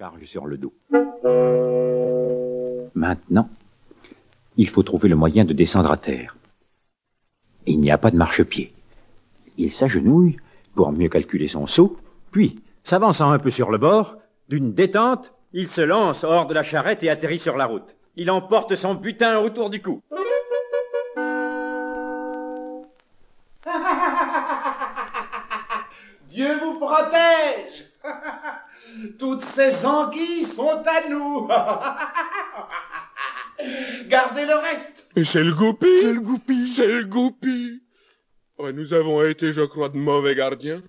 charge sur le dos. Maintenant, il faut trouver le moyen de descendre à terre. Il n'y a pas de marchepied. Il s'agenouille pour mieux calculer son saut, puis, s'avançant un peu sur le bord, d'une détente, il se lance hors de la charrette et atterrit sur la route. Il emporte son butin autour du cou. Dieu vous protège Toutes ces anguilles sont à nous Gardez le reste Mais c'est le goupil C'est le goupil C'est le goupil Ouais, Nous avons été, je crois, de mauvais gardiens.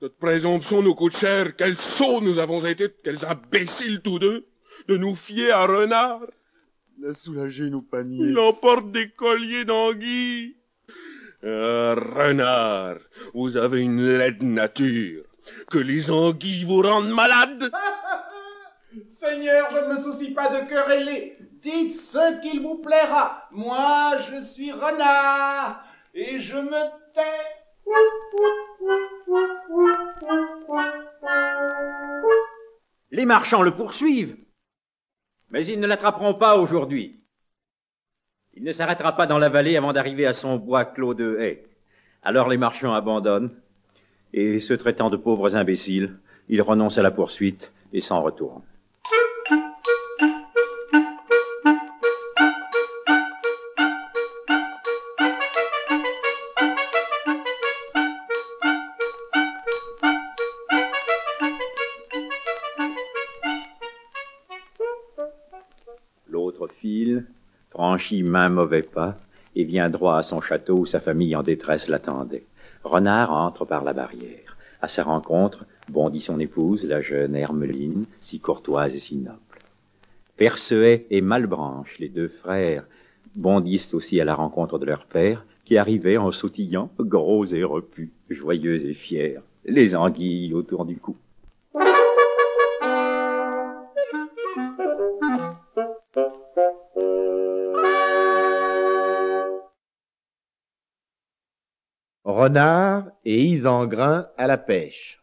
Notre présomption nous coûte cher. Quels sots nous avons été, quels imbéciles tous deux, de nous fier à Renard. Il a soulagé nos paniers. Il emporte des colliers d'anguilles. Ah, renard, vous avez une laide nature. Que les anguilles vous rendent malade. Seigneur, je ne me soucie pas de quereller. Dites ce qu'il vous plaira. Moi, je suis renard et je me tais. Les marchands le poursuivent. Mais ils ne l'attraperont pas aujourd'hui. Il ne s'arrêtera pas dans la vallée avant d'arriver à son bois clos de haies. Alors les marchands abandonnent, et se traitant de pauvres imbéciles, ils renoncent à la poursuite et s'en retournent. L'autre file, franchit main mauvais pas, et vient droit à son château où sa famille en détresse l'attendait. Renard entre par la barrière. À sa rencontre bondit son épouse, la jeune Hermeline, si courtoise et si noble. Percehet et Malbranche, les deux frères, bondissent aussi à la rencontre de leur père, qui arrivait en sautillant, gros et repu, joyeux et fier, les anguilles autour du cou. Renard et Isengrin à la pêche.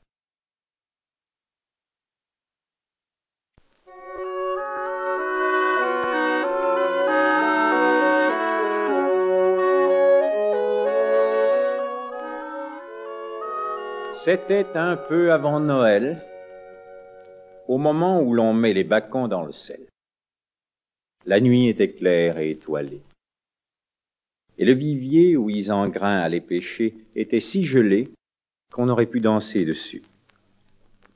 C'était un peu avant Noël, au moment où l'on met les bacons dans le sel. La nuit était claire et étoilée. Et le vivier où Isengrin allait pêcher était si gelé qu'on aurait pu danser dessus.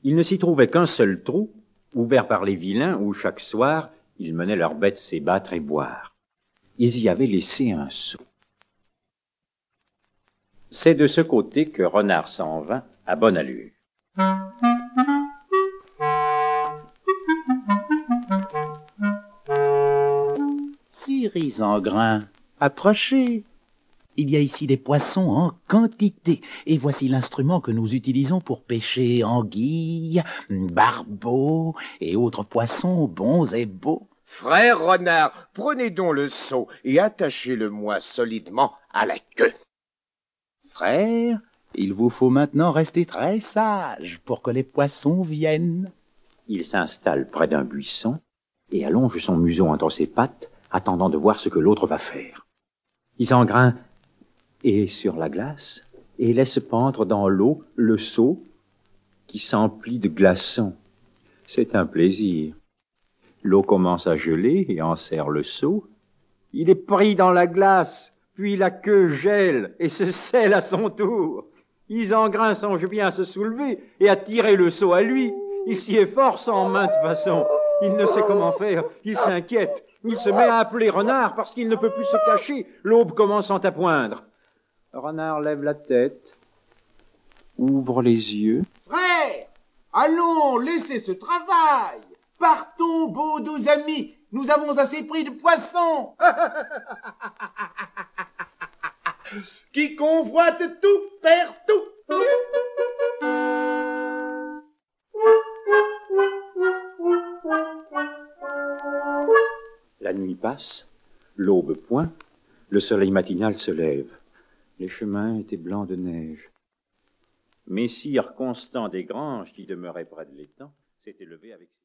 Il ne s'y trouvait qu'un seul trou, ouvert par les vilains, où chaque soir ils menaient leurs bêtes s'ébattre et boire. Ils y avaient laissé un seau. C'est de ce côté que Renard s'en vint à bonne allure. Approchez. Il y a ici des poissons en quantité, et voici l'instrument que nous utilisons pour pêcher anguilles, barbeaux et autres poissons bons et beaux. Frère renard, prenez donc le seau et attachez-le-moi solidement à la queue. Frère, il vous faut maintenant rester très sage pour que les poissons viennent. Il s'installe près d'un buisson et allonge son museau entre ses pattes, attendant de voir ce que l'autre va faire. Isengrin est sur la glace et laisse pendre dans l'eau le seau qui s'emplit de glaçons. C'est un plaisir. L'eau commence à geler et en serre le seau. Il est pris dans la glace, puis la queue gèle et se scelle à son tour. Isengrin songe bien à se soulever et à tirer le seau à lui. Il s'y efforce en maintes façons. Il ne sait comment faire. Il s'inquiète. Il se met à appeler Renard parce qu'il ne peut plus se cacher, l'aube commençant à poindre. Renard lève la tête, ouvre les yeux. Frère, allons, laissez ce travail. Partons, beaux doux amis. Nous avons assez pris de poissons. Qui convoite tout perd tout. Nuit passe, l'aube point, le soleil matinal se lève. Les chemins étaient blancs de neige. Messire Constant des Granges, qui demeurait près de l'étang, s'était levé avec